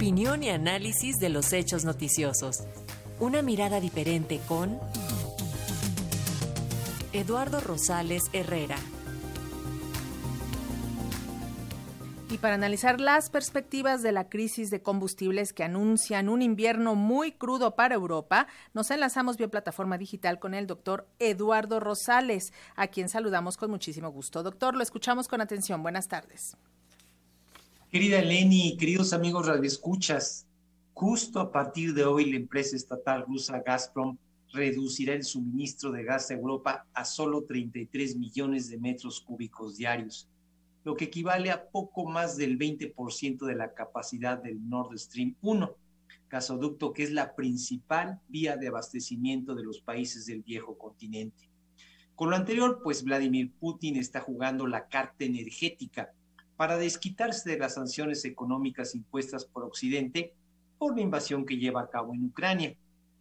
Opinión y análisis de los hechos noticiosos. Una mirada diferente con Eduardo Rosales Herrera. Y para analizar las perspectivas de la crisis de combustibles que anuncian un invierno muy crudo para Europa, nos enlazamos vía plataforma digital con el doctor Eduardo Rosales, a quien saludamos con muchísimo gusto. Doctor, lo escuchamos con atención. Buenas tardes. Querida Eleni, queridos amigos radioescuchas, justo a partir de hoy la empresa estatal rusa Gazprom reducirá el suministro de gas a Europa a solo 33 millones de metros cúbicos diarios lo que equivale a poco más del 20% de la capacidad del Nord Stream 1, gasoducto que es la principal vía de abastecimiento de los países del viejo continente. Con lo anterior, pues Vladimir Putin está jugando la carta energética para desquitarse de las sanciones económicas impuestas por Occidente por la invasión que lleva a cabo en Ucrania.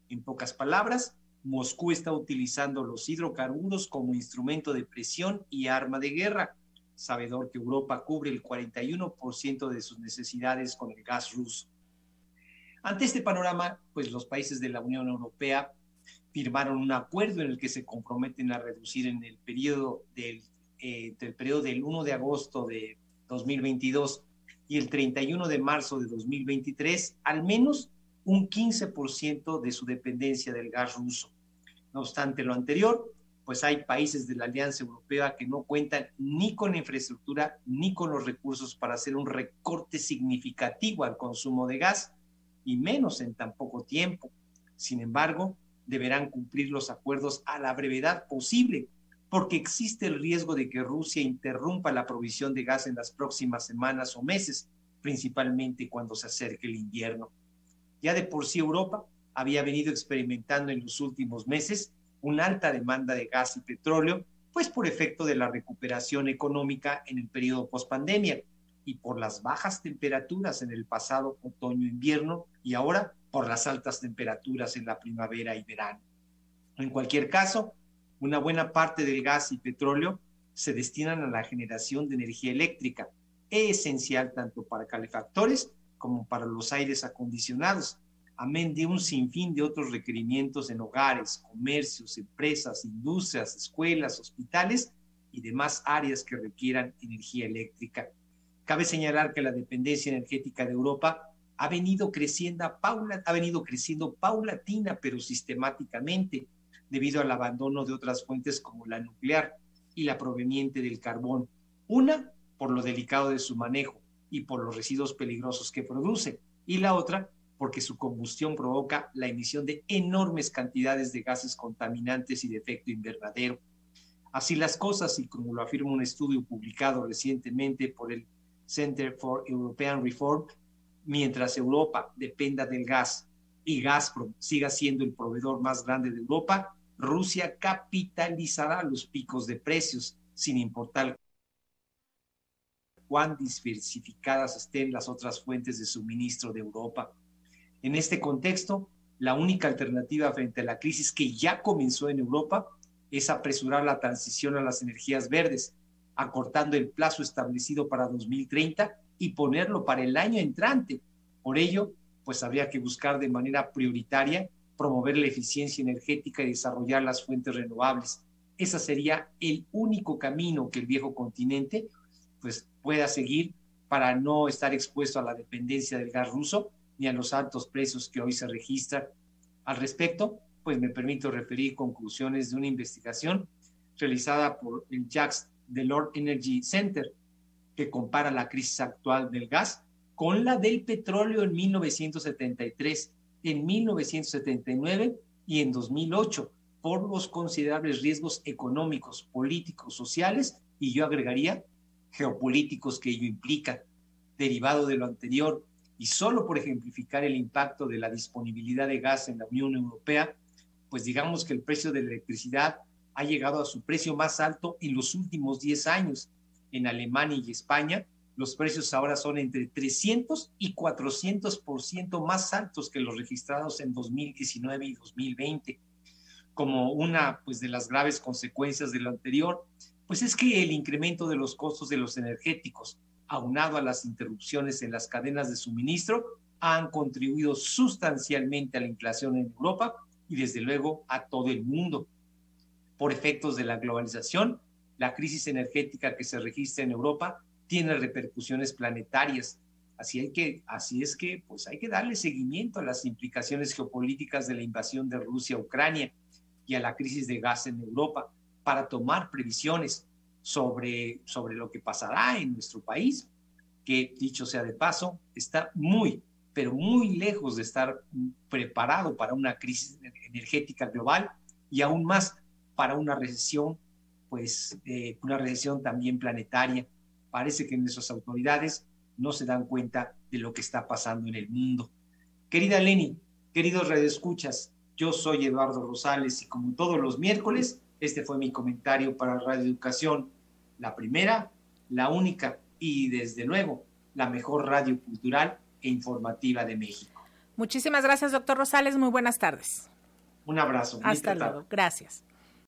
En pocas palabras, Moscú está utilizando los hidrocarburos como instrumento de presión y arma de guerra, sabedor que Europa cubre el 41% de sus necesidades con el gas ruso. Ante este panorama, pues los países de la Unión Europea firmaron un acuerdo en el que se comprometen a reducir en el periodo del, eh, periodo del 1 de agosto de 2022 y el 31 de marzo de 2023 al menos un 15% de su dependencia del gas ruso. No obstante lo anterior, pues hay países de la Alianza Europea que no cuentan ni con la infraestructura ni con los recursos para hacer un recorte significativo al consumo de gas, y menos en tan poco tiempo. Sin embargo, deberán cumplir los acuerdos a la brevedad posible, porque existe el riesgo de que Rusia interrumpa la provisión de gas en las próximas semanas o meses, principalmente cuando se acerque el invierno. Ya de por sí Europa había venido experimentando en los últimos meses una alta demanda de gas y petróleo, pues por efecto de la recuperación económica en el periodo pospandemia y por las bajas temperaturas en el pasado otoño-invierno y ahora por las altas temperaturas en la primavera y verano. En cualquier caso, una buena parte del gas y petróleo se destinan a la generación de energía eléctrica, esencial tanto para calefactores como para los aires acondicionados, amén de un sinfín de otros requerimientos en hogares, comercios, empresas, industrias, escuelas, hospitales y demás áreas que requieran energía eléctrica. Cabe señalar que la dependencia energética de Europa ha venido creciendo, paula, ha venido creciendo paulatina pero sistemáticamente debido al abandono de otras fuentes como la nuclear y la proveniente del carbón. Una, por lo delicado de su manejo y por los residuos peligrosos que produce, y la otra, porque su combustión provoca la emisión de enormes cantidades de gases contaminantes y de efecto invernadero. Así las cosas, y como lo afirma un estudio publicado recientemente por el Center for European Reform, mientras Europa dependa del gas y Gazprom siga siendo el proveedor más grande de Europa, Rusia capitalizará los picos de precios, sin importar cuán diversificadas estén las otras fuentes de suministro de Europa. En este contexto, la única alternativa frente a la crisis que ya comenzó en Europa es apresurar la transición a las energías verdes, acortando el plazo establecido para 2030 y ponerlo para el año entrante. Por ello, pues habría que buscar de manera prioritaria promover la eficiencia energética y desarrollar las fuentes renovables. Ese sería el único camino que el viejo continente pues pueda seguir para no estar expuesto a la dependencia del gas ruso ni a los altos precios que hoy se registran. Al respecto, pues me permito referir conclusiones de una investigación realizada por el Jacques Delors Energy Center, que compara la crisis actual del gas con la del petróleo en 1973, en 1979 y en 2008, por los considerables riesgos económicos, políticos, sociales y yo agregaría geopolíticos que ello implica. Derivado de lo anterior, y solo por ejemplificar el impacto de la disponibilidad de gas en la Unión Europea, pues digamos que el precio de la electricidad ha llegado a su precio más alto en los últimos 10 años. En Alemania y España, los precios ahora son entre 300 y 400% más altos que los registrados en 2019 y 2020. Como una pues, de las graves consecuencias de lo anterior, pues es que el incremento de los costos de los energéticos, aunado a las interrupciones en las cadenas de suministro, han contribuido sustancialmente a la inflación en Europa y desde luego a todo el mundo. Por efectos de la globalización, la crisis energética que se registra en Europa tiene repercusiones planetarias. Así, hay que, así es que pues hay que darle seguimiento a las implicaciones geopolíticas de la invasión de Rusia a Ucrania y a la crisis de gas en Europa para tomar previsiones sobre, sobre lo que pasará en nuestro país, que dicho sea de paso, está muy, pero muy lejos de estar preparado para una crisis energética global y aún más para una recesión, pues eh, una recesión también planetaria. Parece que nuestras autoridades no se dan cuenta de lo que está pasando en el mundo. Querida Leni, queridos redescuchas, yo soy Eduardo Rosales y como todos los miércoles, este fue mi comentario para Radio Educación, la primera, la única y desde luego la mejor radio cultural e informativa de México. Muchísimas gracias, doctor Rosales. Muy buenas tardes. Un abrazo. Hasta luego. Gracias.